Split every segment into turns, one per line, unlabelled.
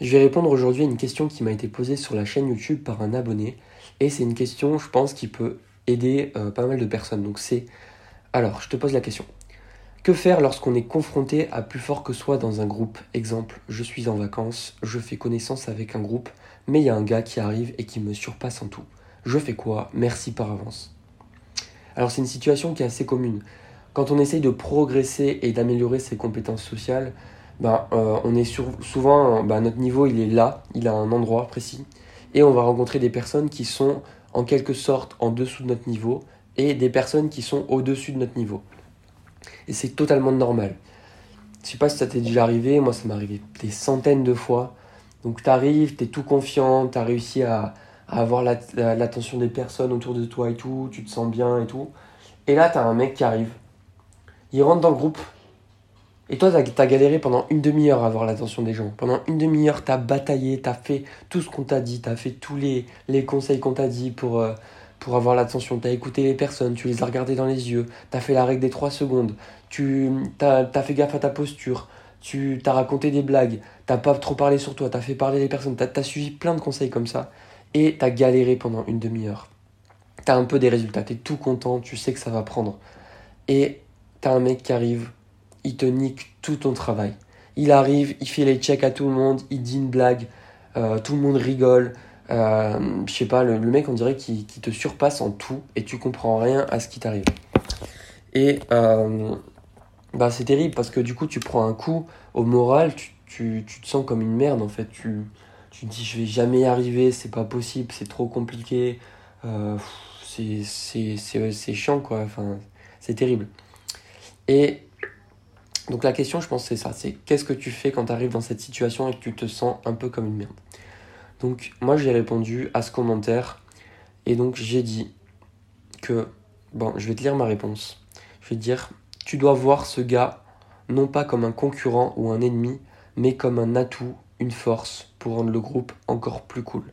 Je vais répondre aujourd'hui à une question qui m'a été posée sur la chaîne YouTube par un abonné. Et c'est une question, je pense, qui peut aider euh, pas mal de personnes. Donc c'est... Alors, je te pose la question. Que faire lorsqu'on est confronté à plus fort que soi dans un groupe? Exemple, je suis en vacances, je fais connaissance avec un groupe, mais il y a un gars qui arrive et qui me surpasse en tout. Je fais quoi? Merci par avance. Alors c'est une situation qui est assez commune. Quand on essaye de progresser et d'améliorer ses compétences sociales, ben, euh, on est souvent, ben, notre niveau il est là, il a un endroit précis, et on va rencontrer des personnes qui sont en quelque sorte en dessous de notre niveau et des personnes qui sont au-dessus de notre niveau. Et c'est totalement normal. Je sais pas si ça t'est déjà arrivé, moi ça m'est arrivé des centaines de fois. Donc tu arrives, tu es tout confiant, tu as réussi à, avoir l'attention des personnes autour de toi et tout, tu te sens bien et tout. Et là, tu as un mec qui arrive. Il rentre dans le groupe. Et toi, tu as, galéré pendant une demi-heure à avoir l'attention des gens. Pendant une demi-heure, tu as bataillé, tu as fait tout ce qu'on t'a dit, tu as fait tous les, conseils qu'on t'a dit pour, euh, pour avoir l'attention. Tu as écouté les personnes, tu les as regardées dans les yeux, tu as fait la règle des 3 secondes, tu as, as, fait gaffe à ta posture, tu t'as raconté des blagues, t'as pas trop parlé sur toi, tu as fait parler les personnes, tu as, as, suivi plein de conseils comme ça et tu as galéré pendant une demi-heure. Tu as un peu des résultats, tu es tout content, tu sais que ça va prendre. Et tu as un mec qui arrive, il te nique tout ton travail. Il arrive, il fait les checks à tout le monde, il dit une blague, euh, tout le monde rigole, euh, je sais pas, le, mec on dirait qu'il te surpasse en tout et tu comprends rien à ce qui t'arrive. Et euh, bah c'est terrible parce que du coup tu prends un coup au moral, tu, tu, tu, te sens comme une merde en fait. Tu, tu te dis je vais jamais y arriver, c'est pas possible, c'est trop compliqué, c'est chiant quoi, enfin c'est terrible. Et donc la question je pense c'est ça, c'est qu'est-ce que tu fais quand tu arrives dans cette situation et que tu te sens un peu comme une merde? Donc moi j'ai répondu à ce commentaire et donc j'ai dit que, bon je vais te lire ma réponse. Je vais te dire, tu dois voir ce gars non pas comme un concurrent ou un ennemi, mais comme un atout, une force pour rendre le groupe encore plus cool.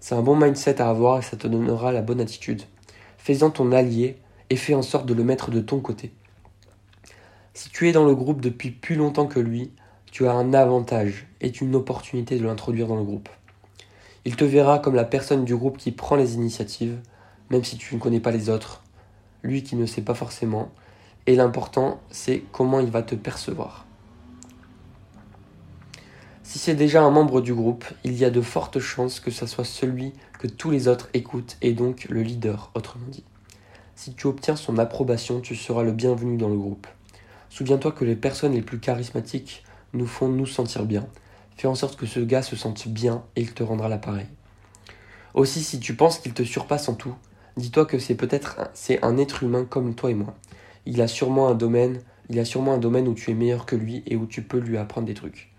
C'est un bon mindset à avoir et ça te donnera la bonne attitude. Fais-en ton allié et fais en sorte de le mettre de ton côté. Si tu es dans le groupe depuis plus longtemps que lui, tu as un avantage et une opportunité de l'introduire dans le groupe. Il te verra comme la personne du groupe qui prend les initiatives, même si tu ne connais pas les autres, lui qui ne sait pas forcément, et l'important c'est comment il va te percevoir. Si c'est déjà un membre du groupe, il y a de fortes chances que ce soit celui que tous les autres écoutent et donc le leader, autrement dit. Si tu obtiens son approbation, tu seras le bienvenu dans le groupe. Souviens-toi que les personnes les plus charismatiques nous font nous sentir bien, Fais en sorte que ce gars se sente bien et il te rendra l'appareil. Aussi, si tu penses qu'il te surpasse en tout, dis-toi que c'est peut-être un être humain comme toi et moi. Il a sûrement un domaine, il a sûrement un domaine où tu es meilleur que lui et où tu peux lui apprendre des trucs.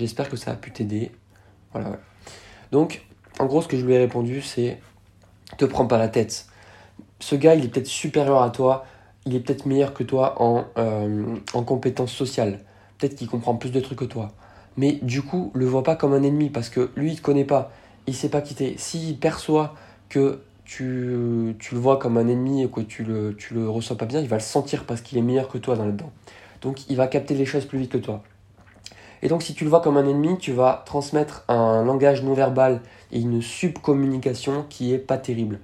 J'espère que ça a pu t'aider. Voilà, Donc, en gros, ce que je lui ai répondu, c'est te prends pas la tête. Ce gars, il est peut-être supérieur à toi, il est peut-être meilleur que toi en, euh, en compétences sociales. Peut-être qu'il comprend plus de trucs que toi mais du coup, le vois pas comme un ennemi parce que lui, il te connaît pas, il sait pas quitter. S'il perçoit que tu, tu, le vois comme un ennemi et que tu le, le reçois pas bien, il va le sentir parce qu'il est meilleur que toi dans le dedans. Donc, il va capter les choses plus vite que toi. Et donc, si tu le vois comme un ennemi, tu vas transmettre un langage non verbal et une subcommunication qui est pas terrible.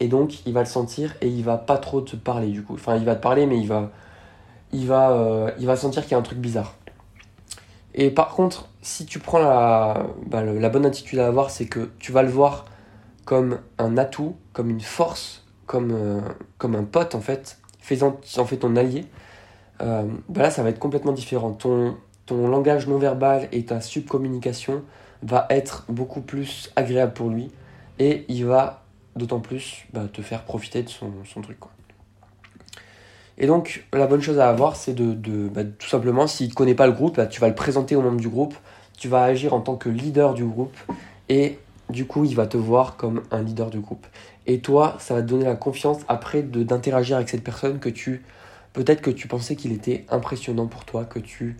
Et donc, il va le sentir et il va pas trop te parler du coup. Enfin, il va te parler, mais il va, il va, euh, il va sentir qu'il y a un truc bizarre. Et par contre, si tu prends la, bah, la bonne attitude à avoir, c'est que tu vas le voir comme un atout, comme une force, comme, euh, comme un pote en fait, faisant en fait ton allié. Euh, bah là, ça va être complètement différent. Ton, ton langage non verbal et ta subcommunication va être beaucoup plus agréable pour lui et il va d'autant plus bah, te faire profiter de son, truc. Et donc, la bonne chose à avoir, c'est de, bah, tout simplement, s'il ne connaît pas le groupe, bah, tu vas le présenter au membre du groupe, tu vas agir en tant que leader du groupe, et du coup, il va te voir comme un leader du groupe. Et toi, ça va te donner la confiance après d'interagir avec cette personne que tu, peut-être que tu pensais qu'il était impressionnant pour toi, que tu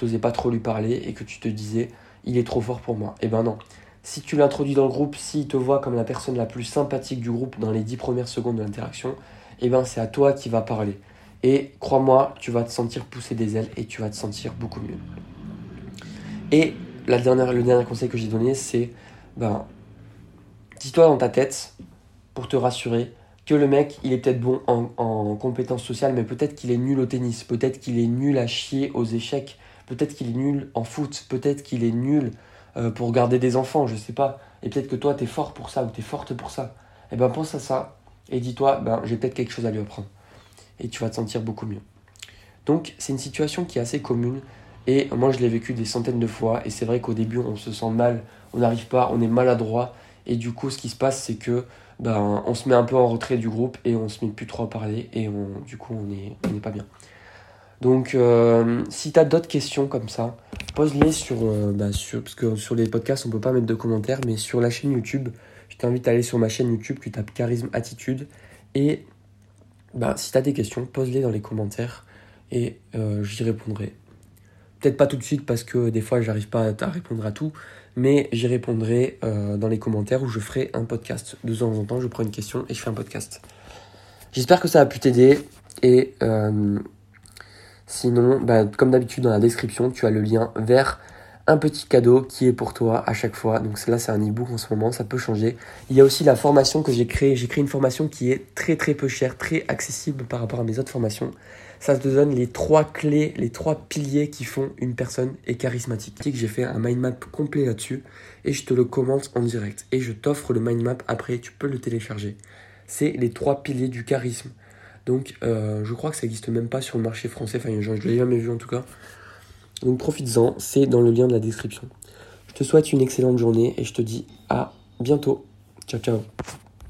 n'osais pas trop lui parler et que tu te disais, il est trop fort pour moi. Eh ben non. Si tu l'introduis dans le groupe, s'il te voit comme la personne la plus sympathique du groupe dans les 10 premières secondes de l'interaction, eh ben c'est à toi qui va parler. Et crois-moi, tu vas te sentir pousser des ailes et tu vas te sentir beaucoup mieux. Et la dernière, le dernier conseil que j'ai donné, c'est ben, dis-toi dans ta tête, pour te rassurer, que le mec, il est peut-être bon en, en compétences sociales, mais peut-être qu'il est nul au tennis, peut-être qu'il est nul à chier aux échecs, peut-être qu'il est nul en foot, peut-être qu'il est nul euh, pour garder des enfants, je sais pas. Et peut-être que toi, tu es fort pour ça ou tu es forte pour ça. Eh ben pense à ça et dis-toi, ben, j'ai peut-être quelque chose à lui apprendre. Et tu vas te sentir beaucoup mieux. Donc, c'est une situation qui est assez commune. Et moi, je l'ai vécu des centaines de fois. Et c'est vrai qu'au début, on se sent mal, on n'arrive pas, on est maladroit. Et du coup, ce qui se passe, c'est que ben, on se met un peu en retrait du groupe et on se met plus trop à parler. Et on, du coup, on n'est on pas bien. Donc, euh, si tu as d'autres questions comme ça, pose-les sur, euh, bah, sur. Parce que sur les podcasts, on peut pas mettre de commentaires. Mais sur la chaîne YouTube, je t'invite à aller sur ma chaîne YouTube. Tu tapes Charisme Attitude. Et bah, si tu as des questions, pose-les dans les commentaires. Et euh, j'y répondrai. Peut-être pas tout de suite parce que des fois j'arrive pas à répondre à tout, mais j'y répondrai dans les commentaires où je ferai un podcast. De temps en temps, je prends une question et je fais un podcast. J'espère que ça a pu t'aider et sinon, bah, comme d'habitude dans la description, tu as le lien vers un petit cadeau qui est pour toi à chaque fois. Donc là, c'est un e-book en ce moment, ça peut changer. Il y a aussi la formation que j'ai créée. J'ai créé une formation qui est très très peu chère, très accessible par rapport à mes autres formations ça te donne les trois clés, les trois piliers qui font une personne est charismatique. J'ai fait un mind map complet là-dessus et je te le commente en direct. Et je t'offre le mind map après, tu peux le télécharger. C'est les trois piliers du charisme. Donc euh, je crois que ça n'existe même pas sur le marché français, enfin je ne l'ai jamais vu en tout cas. Donc profites-en, c'est dans le lien de la description. Je te souhaite une excellente journée et je te dis à bientôt. Ciao ciao